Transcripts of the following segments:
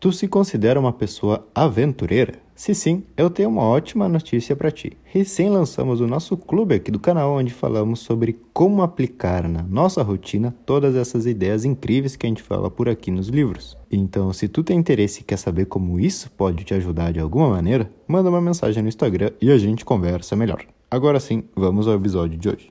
Tu se considera uma pessoa aventureira? Se sim, eu tenho uma ótima notícia para ti. Recém lançamos o nosso clube aqui do canal onde falamos sobre como aplicar na nossa rotina todas essas ideias incríveis que a gente fala por aqui nos livros. Então, se tu tem interesse e quer saber como isso pode te ajudar de alguma maneira, manda uma mensagem no Instagram e a gente conversa melhor. Agora sim, vamos ao episódio de hoje.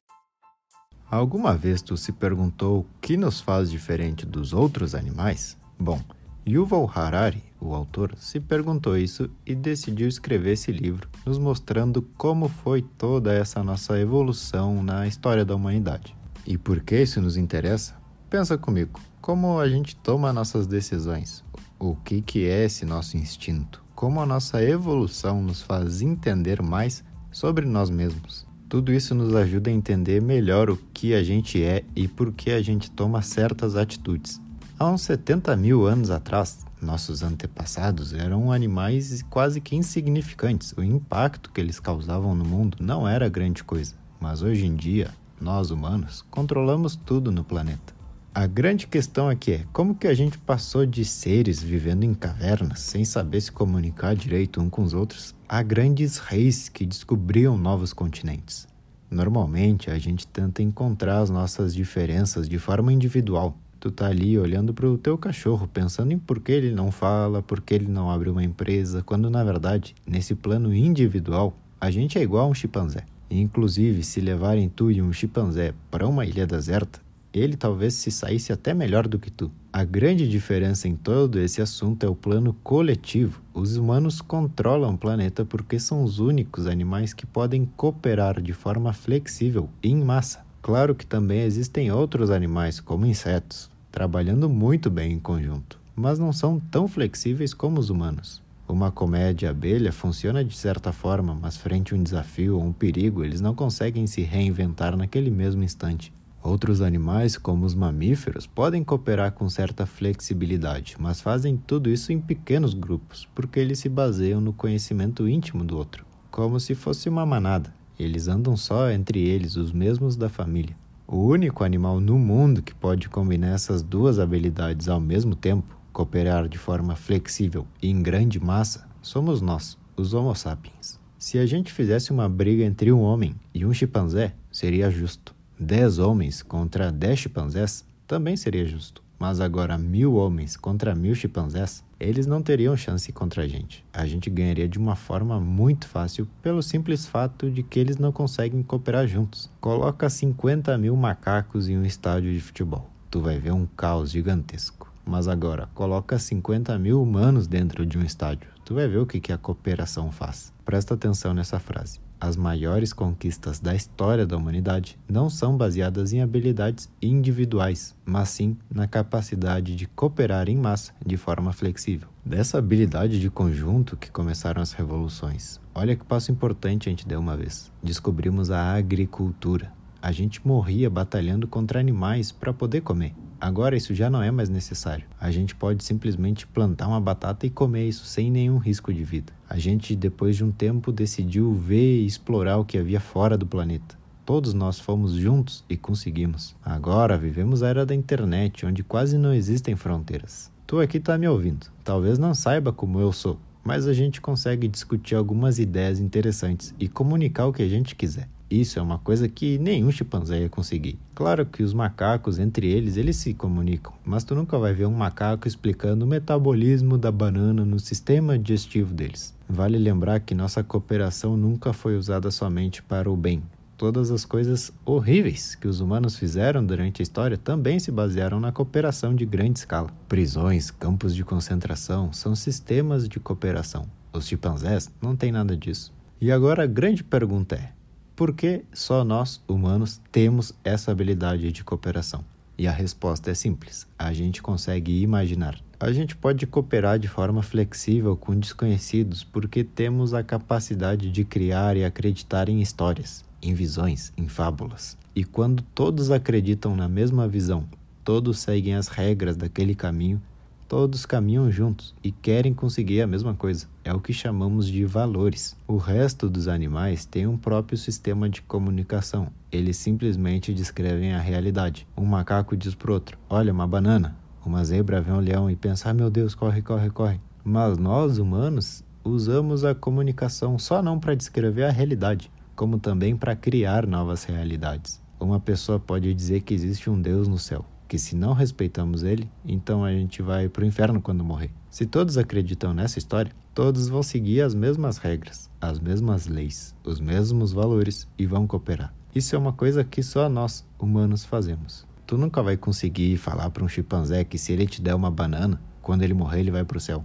Alguma vez tu se perguntou o que nos faz diferente dos outros animais? Bom, Yuval Harari, o autor, se perguntou isso e decidiu escrever esse livro, nos mostrando como foi toda essa nossa evolução na história da humanidade. E por que isso nos interessa? Pensa comigo, como a gente toma nossas decisões? O que, que é esse nosso instinto? Como a nossa evolução nos faz entender mais sobre nós mesmos? Tudo isso nos ajuda a entender melhor o que a gente é e por que a gente toma certas atitudes. Há uns 70 mil anos atrás, nossos antepassados eram animais quase que insignificantes. O impacto que eles causavam no mundo não era grande coisa. Mas hoje em dia, nós humanos controlamos tudo no planeta. A grande questão aqui é como que a gente passou de seres vivendo em cavernas sem saber se comunicar direito um com os outros a grandes reis que descobriam novos continentes. Normalmente a gente tenta encontrar as nossas diferenças de forma individual, Tu tá ali olhando pro teu cachorro, pensando em por que ele não fala, por que ele não abre uma empresa, quando na verdade, nesse plano individual, a gente é igual a um chimpanzé. Inclusive, se levarem tu e um chimpanzé para uma ilha deserta, ele talvez se saísse até melhor do que tu. A grande diferença em todo esse assunto é o plano coletivo. Os humanos controlam o planeta porque são os únicos animais que podem cooperar de forma flexível em massa. Claro que também existem outros animais, como insetos, trabalhando muito bem em conjunto, mas não são tão flexíveis como os humanos. Uma comédia abelha funciona de certa forma, mas frente a um desafio ou um perigo, eles não conseguem se reinventar naquele mesmo instante. Outros animais, como os mamíferos, podem cooperar com certa flexibilidade, mas fazem tudo isso em pequenos grupos, porque eles se baseiam no conhecimento íntimo do outro, como se fosse uma manada. Eles andam só entre eles, os mesmos da família. O único animal no mundo que pode combinar essas duas habilidades ao mesmo tempo, cooperar de forma flexível e em grande massa, somos nós, os Homo sapiens. Se a gente fizesse uma briga entre um homem e um chimpanzé, seria justo. Dez homens contra dez chimpanzés também seria justo. Mas agora mil homens contra mil chimpanzés, eles não teriam chance contra a gente. A gente ganharia de uma forma muito fácil pelo simples fato de que eles não conseguem cooperar juntos. Coloca 50 mil macacos em um estádio de futebol. Tu vai ver um caos gigantesco. Mas agora, coloca 50 mil humanos dentro de um estádio. Tu vai ver o que, que a cooperação faz. Presta atenção nessa frase as maiores conquistas da história da humanidade não são baseadas em habilidades individuais, mas sim na capacidade de cooperar em massa de forma flexível. Dessa habilidade de conjunto que começaram as revoluções. Olha que passo importante a gente deu uma vez. Descobrimos a agricultura. A gente morria batalhando contra animais para poder comer. Agora isso já não é mais necessário. A gente pode simplesmente plantar uma batata e comer isso sem nenhum risco de vida. A gente, depois de um tempo, decidiu ver e explorar o que havia fora do planeta. Todos nós fomos juntos e conseguimos. Agora vivemos a era da internet, onde quase não existem fronteiras. Tu aqui tá me ouvindo. Talvez não saiba como eu sou, mas a gente consegue discutir algumas ideias interessantes e comunicar o que a gente quiser. Isso é uma coisa que nenhum chimpanzé ia conseguir. Claro que os macacos, entre eles, eles se comunicam, mas tu nunca vai ver um macaco explicando o metabolismo da banana no sistema digestivo deles. Vale lembrar que nossa cooperação nunca foi usada somente para o bem. Todas as coisas horríveis que os humanos fizeram durante a história também se basearam na cooperação de grande escala. Prisões, campos de concentração são sistemas de cooperação. Os chimpanzés não têm nada disso. E agora a grande pergunta é: por que só nós, humanos, temos essa habilidade de cooperação? E a resposta é simples: a gente consegue imaginar. A gente pode cooperar de forma flexível com desconhecidos porque temos a capacidade de criar e acreditar em histórias, em visões, em fábulas. E quando todos acreditam na mesma visão, todos seguem as regras daquele caminho, Todos caminham juntos e querem conseguir a mesma coisa. É o que chamamos de valores. O resto dos animais tem um próprio sistema de comunicação. Eles simplesmente descrevem a realidade. Um macaco diz para outro: Olha, uma banana. Uma zebra vê um leão e pensa: ah, meu Deus, corre, corre, corre. Mas nós, humanos, usamos a comunicação só não para descrever a realidade, como também para criar novas realidades. Uma pessoa pode dizer que existe um Deus no céu, que se não respeitamos ele, então a gente vai para o inferno quando morrer. Se todos acreditam nessa história, todos vão seguir as mesmas regras, as mesmas leis, os mesmos valores e vão cooperar. Isso é uma coisa que só nós, humanos, fazemos. Tu nunca vai conseguir falar para um chimpanzé que se ele te der uma banana, quando ele morrer ele vai para o céu.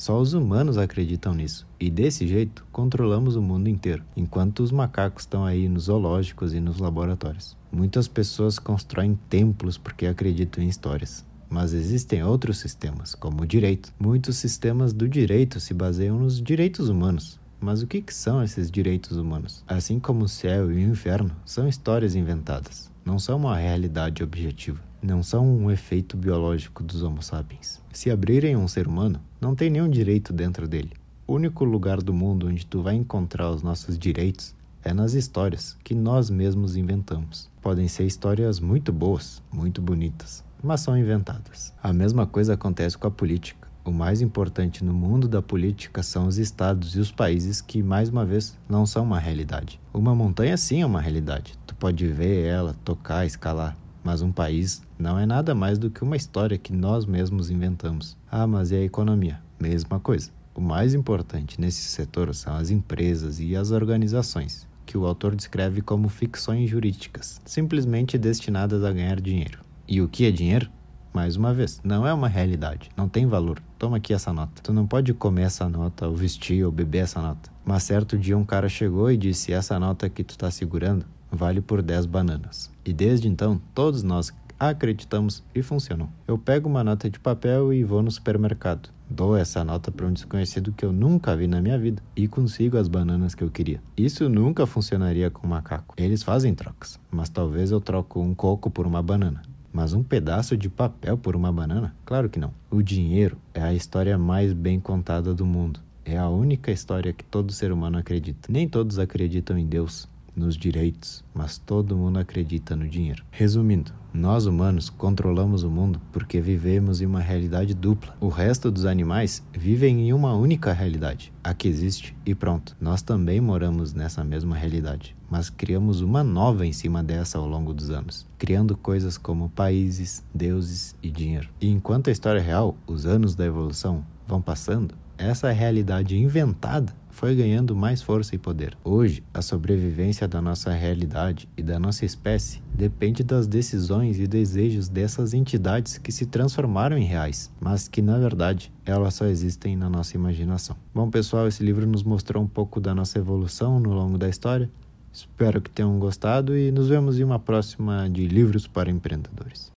Só os humanos acreditam nisso, e desse jeito controlamos o mundo inteiro, enquanto os macacos estão aí nos zoológicos e nos laboratórios. Muitas pessoas constroem templos porque acreditam em histórias. Mas existem outros sistemas, como o direito. Muitos sistemas do direito se baseiam nos direitos humanos, mas o que, que são esses direitos humanos? Assim como o céu e o inferno, são histórias inventadas, não são uma realidade objetiva, não são um efeito biológico dos Homo sapiens. Se abrirem um ser humano, não tem nenhum direito dentro dele. O único lugar do mundo onde tu vai encontrar os nossos direitos é nas histórias que nós mesmos inventamos. Podem ser histórias muito boas, muito bonitas, mas são inventadas. A mesma coisa acontece com a política. O mais importante no mundo da política são os estados e os países que, mais uma vez, não são uma realidade. Uma montanha sim é uma realidade. Tu pode ver ela, tocar, escalar. Mas um país não é nada mais do que uma história que nós mesmos inventamos. Ah, mas e a economia? Mesma coisa. O mais importante nesse setor são as empresas e as organizações, que o autor descreve como ficções jurídicas, simplesmente destinadas a ganhar dinheiro. E o que é dinheiro? Mais uma vez, não é uma realidade, não tem valor. Toma aqui essa nota. Tu não pode comer essa nota, ou vestir, ou beber essa nota. Mas certo dia um cara chegou e disse: Essa nota que tu tá segurando vale por 10 bananas. E desde então, todos nós acreditamos e funcionou. Eu pego uma nota de papel e vou no supermercado. Dou essa nota para um desconhecido que eu nunca vi na minha vida e consigo as bananas que eu queria. Isso nunca funcionaria com macaco. Eles fazem trocas, mas talvez eu troco um coco por uma banana. Mas um pedaço de papel por uma banana? Claro que não. O dinheiro é a história mais bem contada do mundo. É a única história que todo ser humano acredita. Nem todos acreditam em Deus, nos direitos, mas todo mundo acredita no dinheiro. Resumindo, nós humanos controlamos o mundo porque vivemos em uma realidade dupla. O resto dos animais vivem em uma única realidade, a que existe e pronto. Nós também moramos nessa mesma realidade, mas criamos uma nova em cima dessa ao longo dos anos, criando coisas como países, deuses e dinheiro. E enquanto a história é real, os anos da evolução vão passando, essa realidade inventada foi ganhando mais força e poder. Hoje, a sobrevivência da nossa realidade e da nossa espécie depende das decisões e desejos dessas entidades que se transformaram em reais, mas que na verdade elas só existem na nossa imaginação. Bom, pessoal, esse livro nos mostrou um pouco da nossa evolução no longo da história. Espero que tenham gostado e nos vemos em uma próxima de Livros para Empreendedores.